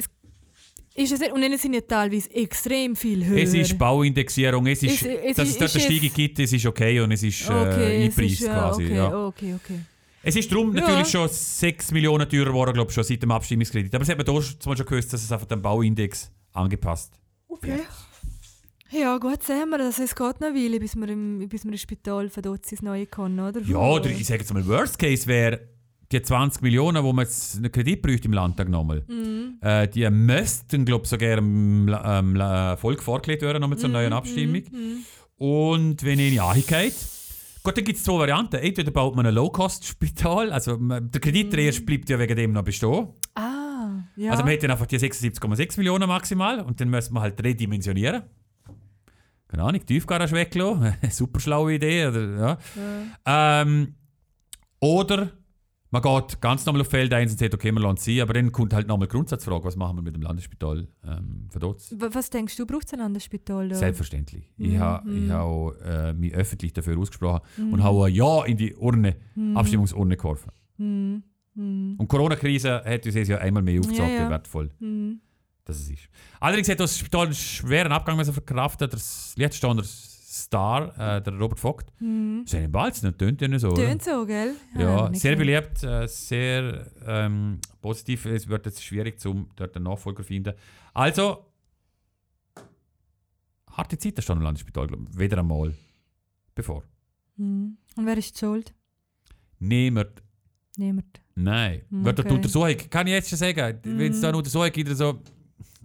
Ist es und dann sind ja teilweise extrem viel höher. Es ist Bauindexierung, es ist, Es- es dass ist- es dort eine Steigung gibt, es ist okay und es ist äh, okay, es eingepreist quasi. okay, ja. okay, okay. Es ist darum Ja. natürlich schon 6 Millionen teurer geworden, glaube ich, schon seit dem Abstimmungskredit. Aber es hat man da schon schon gewusst, dass es einfach dem Bauindex angepasst Okay. Ja, gut, sehen wir. Also, es geht noch eine Weile, bis wir im, bis wir im Spital von dort ins Neue kommen, oder? Ja, oder ich sage jetzt mal, Worst Case wäre die 20 Millionen, wo man jetzt einen Kredit bräuchte im Landtag nochmal. Mhm. Äh, die müssten, glaube ich, sogar La- ähm, Volk vorgelegt werden, nochmal Mhm, zur neuen Abstimmung. Und wenn ich in geht, gut, dann gibt es zwei Varianten. Entweder baut man ein Low-Cost-Spital, also der Kredit erst bleibt ja wegen dem noch bestehen. Ah, ja. Also man hätte dann einfach die 76,6 Millionen maximal und dann müssen wir halt redimensionieren. Keine Ahnung, Tiefgarage weglassen. Super schlaue Idee. Oder, ja. Ähm, oder man geht ganz normal auf Feld 1 und sagt, okay, wir lassen sein, aber dann kommt halt nochmal die Grundsatzfrage, was machen wir mit dem Landesspital ähm, von dort? Was denkst du, braucht es ein anderes Spital? Da? Selbstverständlich. Ich Mhm, habe ich ha äh, mich öffentlich dafür ausgesprochen Mhm. und habe ein Ja in die Urne, Abstimmungsurne geworfen. Hm, hm, Und die Corona-Krise hat uns das ja einmal mehr aufgezeigt, Ja, ja. wie wertvoll hm. dass es ist. Allerdings hat das Spital einen schweren Abgang verkraften. Der letzte Star, äh, der Robert Vogt, Hm. seine Balzen, das tönt ja nicht so. oder? Tönt so, gell? Ja, nicht sehr beliebt, äh, sehr ähm, positiv. Es wird jetzt schwierig, zum dort einen Nachfolger zu finden. Also, harte Zeit ist schon im Landesspital, glaube ich. Wieder einmal. Bevor. Hm. Und wer ist die schuld? Niemand. Niemand. Nein. Hm, Wird dort okay. Untersuchung, kann ich jetzt schon sagen, wenn es da eine Untersuchung gibt, so,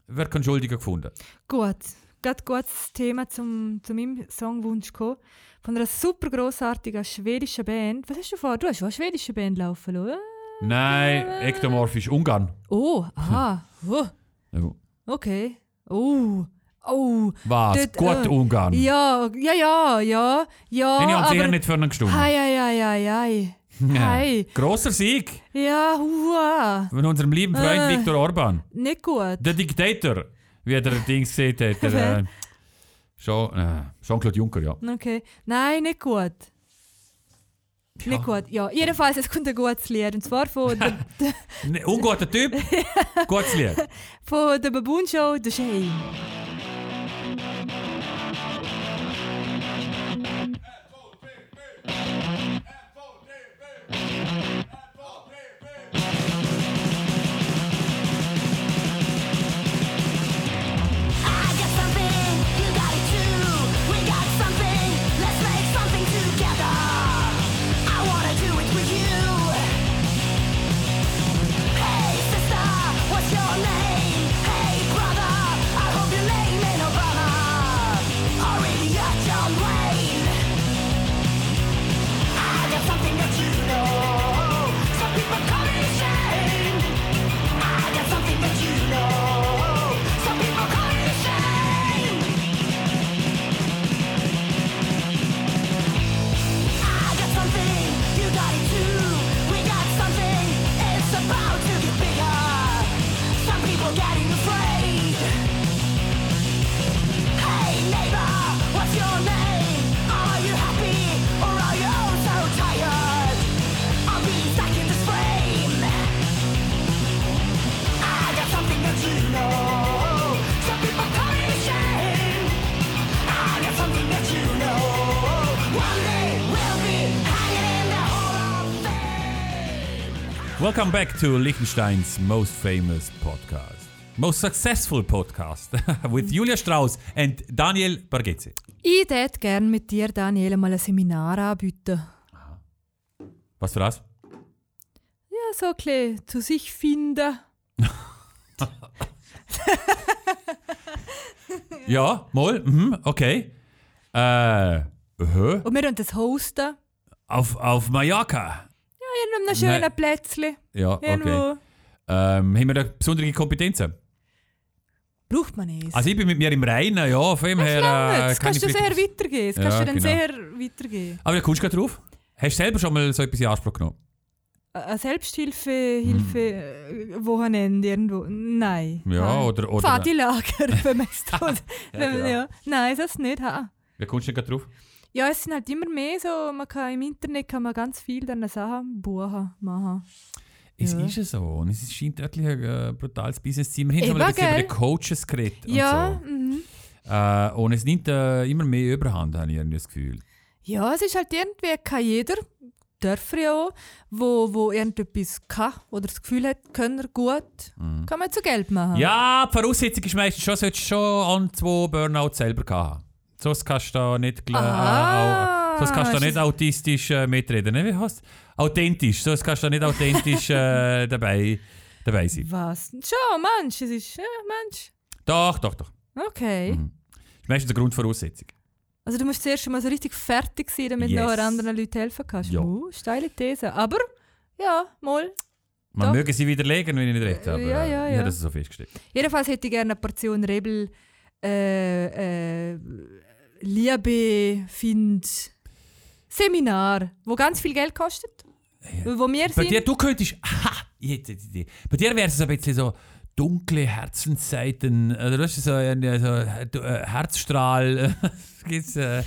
wird kein Schuldiger gefunden. Gut. Gerade gutes Thema zum, zu meinem Songwunsch gekommen. Von einer super grossartigen schwedischen Band. Was hast du vor? Du hast schon eine schwedische Band laufen, oder? Nein, ektomorphisch Ungarn. Oh, aha. Oh, okay. Oh, oh. Was? Dort, Gut äh, Ungarn. Ja, ja, ja, ja. Ja, haben sie aber... eher nicht für einen gestimmt. Hei, hei, hei, hei, hei. Hei. Grosser Sieg Ja, hua. von unserem lieben Freund Äh. Viktor Orban. Nicht gut. Der Diktator, wie der Dings gesehen hat. Der, äh, Jean- äh, Jean-Claude Juncker, ja. Okay. Nein, nicht gut. Nicht gut. Ja, jedenfalls, es kommt ein gutes Lied. Und zwar von der, der, Ne, Unguter Typ, gutes Lied. von der Baboon Show «The Shame». Welcome back to Liechtenstein's most famous podcast. Most successful podcast with Julia Strauss and Daniel Bargetzi. Ich würde gerne mit dir, Daniel, mal ein Seminar anbieten. Was für das? Ja, so ein bisschen zu sich finden. Ja, mal, mhm, okay. Äh, aha. Und wir können das hosten. auf, auf Mallorca. Ja, in einem schönen Nein. Plätzchen. Ja, okay. Irgendwo. Ähm, haben wir da besondere Kompetenzen? Braucht man nicht. Also ich bin mit mir im Reinen, ja, von dem her äh, das kann kannst ich du sehr vielleicht- weitergehen. Das Ja, kannst du dann genau. sehr weitergehen. Aber wie kommst du gerade drauf? Hast du selber schon mal so etwas in Anspruch genommen? eine Selbsthilfe, Hilfe, äh, Wochenende irgendwo. Nein. Ja, Nein. oder- oder- Partylager, wenn man es tut. Wenn man- genau. ja. Nein, das nicht. Ha. Wie kommst du denn gerade drauf? Ja, es sind halt immer mehr so, man kann im Internet kann man ganz viel dann Sachen buchen, machen. Es Ja. ist ja so. Und es scheint wirklich ein äh, brutales Business zu sein. Wir haben mal ein bisschen über die Coaches geredet. Ja, Und, mhm. so. äh, und es nimmt äh, immer mehr Überhand, habe ich irgendwie das Gefühl. ja, es ist halt irgendwie, kann jeder, Dörfer ja auch, wo, wo irgendetwas kann oder das Gefühl hat, kann er gut, kann man zu Geld machen. Mhm. Ja, die Voraussetzung ist meistens schon, solltest schon an zwei Burnout selber haben. Sonst kannst du da nicht, gl- Ah, äh, sonst kannst du da nicht autistisch äh, mitreden. Ne? Wie heißt Authentisch. Sonst kannst du da nicht authentisch äh, dabei, dabei sein. Was? Schon, Mensch, es ist, ja, Mensch. Doch, doch, doch. Okay. Mhm. Das ist meistens eine Grundvoraussetzung. Also du musst zuerst mal so richtig fertig sein, damit Yes. du noch anderen Leuten helfen kannst. Ja. Uh, steile These. Aber, ja, mal. Man Doch. möge sie widerlegen, wenn ich nicht recht habe. Ja, ja, äh, Ich ja. habe das so festgestellt. Jedenfalls hätte ich gerne eine Portion Rebel äh, äh, Liebe, Find, Seminar, wo ganz viel Geld kostet. Wo wir Bei sind. dir, du könntest. Aha, jetzt die Idee. Bei dir wäre es so ein bisschen so dunkle Herzensseiten. Oder weißt du, so ein so, äh, Herzstrahl. Gibt's, äh,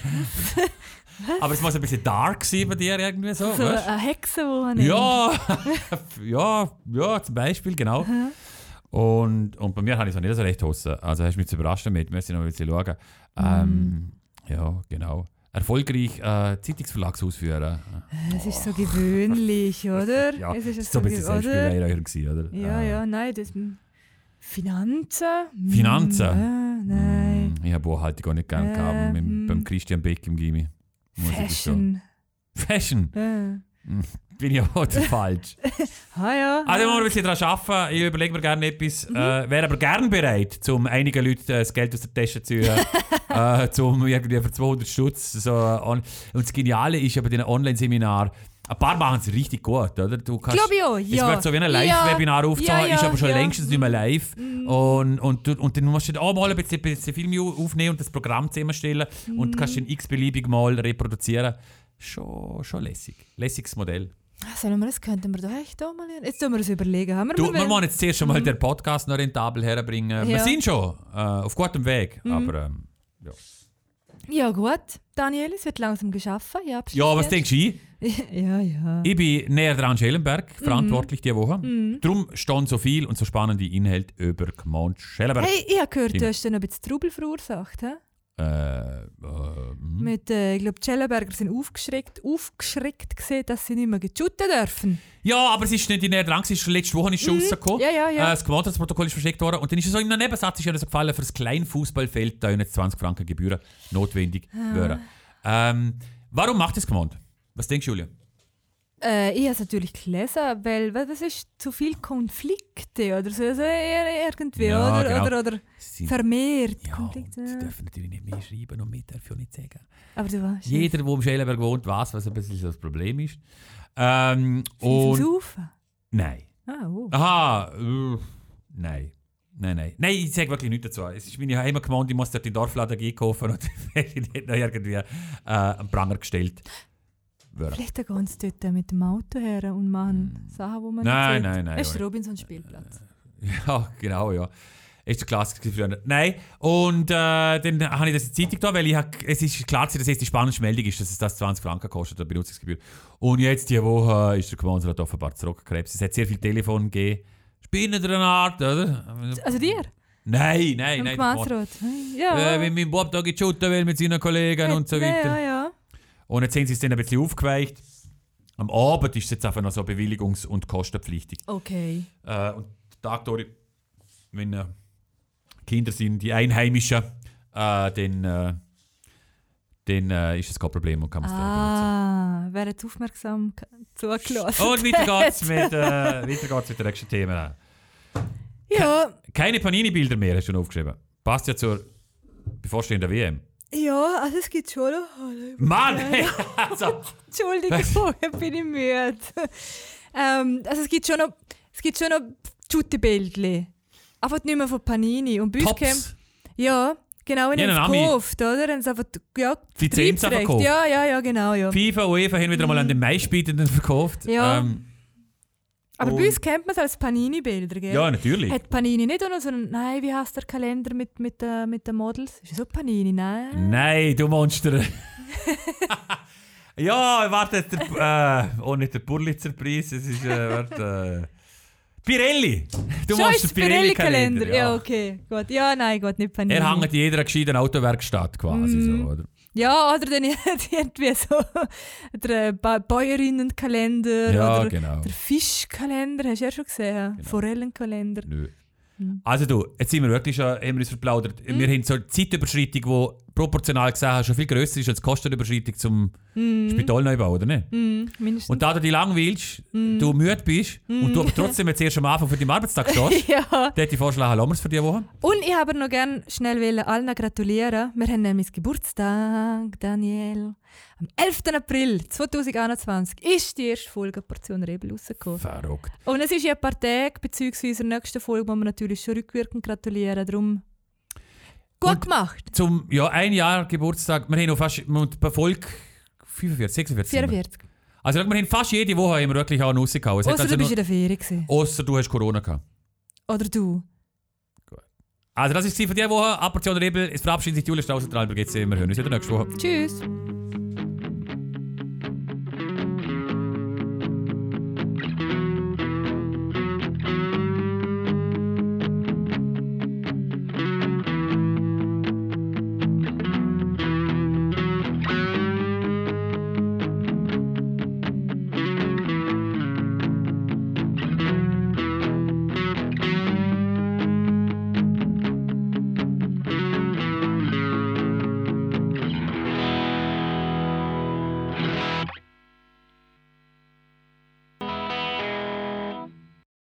aber es muss ein bisschen dark sein bei dir irgendwie so. so weißt? eine Hexe, wo man Ja, ja, ja, zum Beispiel, genau. Und, und bei mir habe ich es auch nicht so recht hossen. Also hast du mich zu überraschen damit, müssen noch ein bisschen schauen. Ähm, Ja, genau. Erfolgreich äh, Zeitungsverlagsausführer. Es ist so gewöhnlich, oder? Ja, es ist so ein bisschen? Selbstbeweihräucher gewesen, oder? Ja, Äh, ja, nein, das. Finanzen? Hm, Finanzen? Äh, nein. Ich habe Buchhaltung auch nicht gern Äh, gehabt, mit, hm. beim Christian Beck im Gimmi. Gestehen. Fashion. Fashion? Äh. Bin ich zu falsch. Ah ja. Also, wir müssen ein bisschen daran arbeiten. Ich überlege mir gerne etwas. Mhm. Äh, Wäre aber gerne bereit, um einigen Leuten äh, das Geld aus der Tasche zu ziehen. äh, zum irgendwie für 200 Stutz. So, und das Geniale ist ja bei diesen Online-Seminaren, ein paar machen es richtig gut, oder? Du kannst, Glaube ich auch, ja. Es wird so wie ein Live-Webinar Ja, aufgezogen, ja, ist aber schon ja. Längstens nicht mehr live. Und, und, du, und dann musst du auch mal ein bisschen, bisschen Film aufnehmen und das Programm zusammenstellen und Mhm. kannst den x-beliebig mal reproduzieren. Schon, schon lässig. Lässiges Modell. Ah, Sollen wir das könnten wir doch echt auch mal Jetzt tun wir uns überlegen. Haben wir Du, wir wollen jetzt zuerst schon mal den Podcast noch rentabel herbringen. Wir Ja. sind schon äh, auf gutem Weg, aber ähm, ja. Ja gut, Daniel, es wird langsam geschaffen. Ja, Ja, was denkst du? Ja, ja. Ich bin näher dran Schellenberg, Mhm. verantwortlich diese Woche. Darum stehen so viel und so spannende Inhalte über Gmond Schellenberg. Hey, ich habe gehört, du Stimmt. hast dann noch ein bisschen Trubel verursacht. He? Äh, äh, hm. Mit, äh, ich glaube, die Schellenberger sind aufgeschreckt, aufgeschreckt gesehen, dass sie nicht mehr geshooten dürfen. Ja, aber es ist nicht in näher dran, es ist schon letzte Woche ist schon rausgekommen. Mhm. Ja, ja, ja. Äh, das Gemeinschaftsprotokoll ist verschickt worden und dann ist es so in einem Nebensatz ist ja so gefallen, für das Kleinfußballfeld da jetzt 20 Franken Gebühren notwendig Ah. wären. Ähm, warum macht das Gemeinde? Was denkst du, Julia? Äh, ich habe es natürlich gelesen, weil was ist zu viel Konflikte oder so, also irgendwie, Ja, oder, genau. oder, oder Sie, vermehrt ja, Konflikte. sie dürfen natürlich nicht mehr schreiben und mehr auch nicht sagen. Aber du weißt Jeder, der im Schellenberg wohnt, weiß, was ein bisschen das Problem ist. Ähm, Und und Saufen. nein. Ah, oh. Aha, äh, nein. Nein, nein. Nein, ich sage wirklich nichts dazu. Es ist meine Heimatgemeinde, ich muss dort in den Dorfladen und ich nicht noch irgendwie äh, am Pranger gestellt. Werden. Vielleicht gehen sie dort mit dem Auto her und machen Sachen, die man Nein, nicht sieht. nein, nein, Das ist ja. der Robinson-Spielplatz. Ja, genau, ja. Ist der Klassiker früher. Nein, und äh, dann habe ich das in die Zeitung da, weil ich hab, es ist klar, dass jetzt die spannendste Meldung ist, dass es das 20 Franken kostet, der Benutzungsgebühr. Und jetzt, diese Woche, ist der Gemeinderat offenbar zurückgekrebst. Es hat sehr viel Telefon gegeben. Spinnen der Art, oder? Also dir? Nein, nein, Am nein. Gemeinsrat? Ja. Äh, wenn mein Bub da geshooten will mit seinen Kollegen und so weiter. Ja, ja. Und jetzt haben sie es dann ein bisschen aufgeweicht. Am Abend ist es jetzt einfach noch so bewilligungs- und kostenpflichtig. Okay. Äh, und Tag durch, wenn äh, Kinder sind, die Einheimischen, äh, dann, äh, dann äh, ist es kein Problem und kann man es Ah, wer hat aufmerksam zugelassen? Und weiter geht's mit, äh, weiter geht's mit den nächsten Themen. Ja, Keine Panini-Bilder mehr, hast du noch aufgeschrieben. Passt ja zur bevorstehenden WM. Ja, also es gibt schon noch. Mann! also, Entschuldigung, bin ich müde. ähm, also es gibt schon noch, es gibt schon noch Shooty-Bildchen. Einfach nicht mehr von Panini. Und bei uns käme- Tops. Ja, genau, wenn Ja, wir- gekauft, oder? Dann einfach, ja, Die Lizenz verkauft. Ja, ja, ja, genau, ja. FIFA, UEFA haben wieder mal an den meistbietenden verkauft. Ja. Ähm, Aber Und- bei uns kennt man es als Panini-Bilder, gell? Ja, natürlich. Hat Panini nicht auch noch so einen, nein, wie heißt der Kalender mit, mit, äh, mit den Models? Ist das so Panini? Nein. Nein, du Monster. ja, warte, der, äh, oh, nicht der Purlitzer Preis, es ist, äh, warte, äh, Pirelli. Du Schon machst Pirelli-Kalender. Pirelli-Kalender. Ja. okay, gut. Ja, nein, gut, nicht Panini. Er hängt in jeder gescheiten Autowerkstatt quasi, Mhm. so, oder? Ja, oder dann irgendwie so der ba Bäuerinnenkalender Ja, oder genau. der Fischkalender, hast du ja schon gesehen? Forellenkalender. Nö. Mhm. Also du, jetzt sind wir wirklich schon, haben wir uns verplaudert. Wir haben so eine Zeitüberschreitung, die proportional gesehen schon viel grösser ist als die Kostenüberschreitung zum Spitalneubau, oder nicht? Mhm, mindestens. Und da du dich langweilst, du müde bist und du aber trotzdem jetzt erst am Anfang für deinen Arbeitstag stehst, ja. dann hätte ich vorschlagen, lassen wir es für diese Woche. Und ich habe noch gerne schnell allen gratulieren. Wir haben nämlich Geburtstag, Daniel. Am 11. April 2021 ist die erste Folge Portion Rebel rausgekommen. Verrückt. Und es ist ja ein paar Tage bzw. in der nächsten Folge, wo wir natürlich schon rückwirkend gratulieren. Darum gut Und- gemacht. Zum ja, ein Jahr Geburtstag, wir haben noch fast bei Folge 45, 46. sind wir. 44. Also wir haben fast jede Woche wir wirklich auch rausgehauen. Außer also du bist in der. Gewesen. Ausser du hast Corona gehabt. Oder du. Also das war es für diese Woche. Apportion Rebel. Es verabschiedet sich Julia Strauß und immer hören. Wir sehen uns wieder nächste Woche. Tschüss.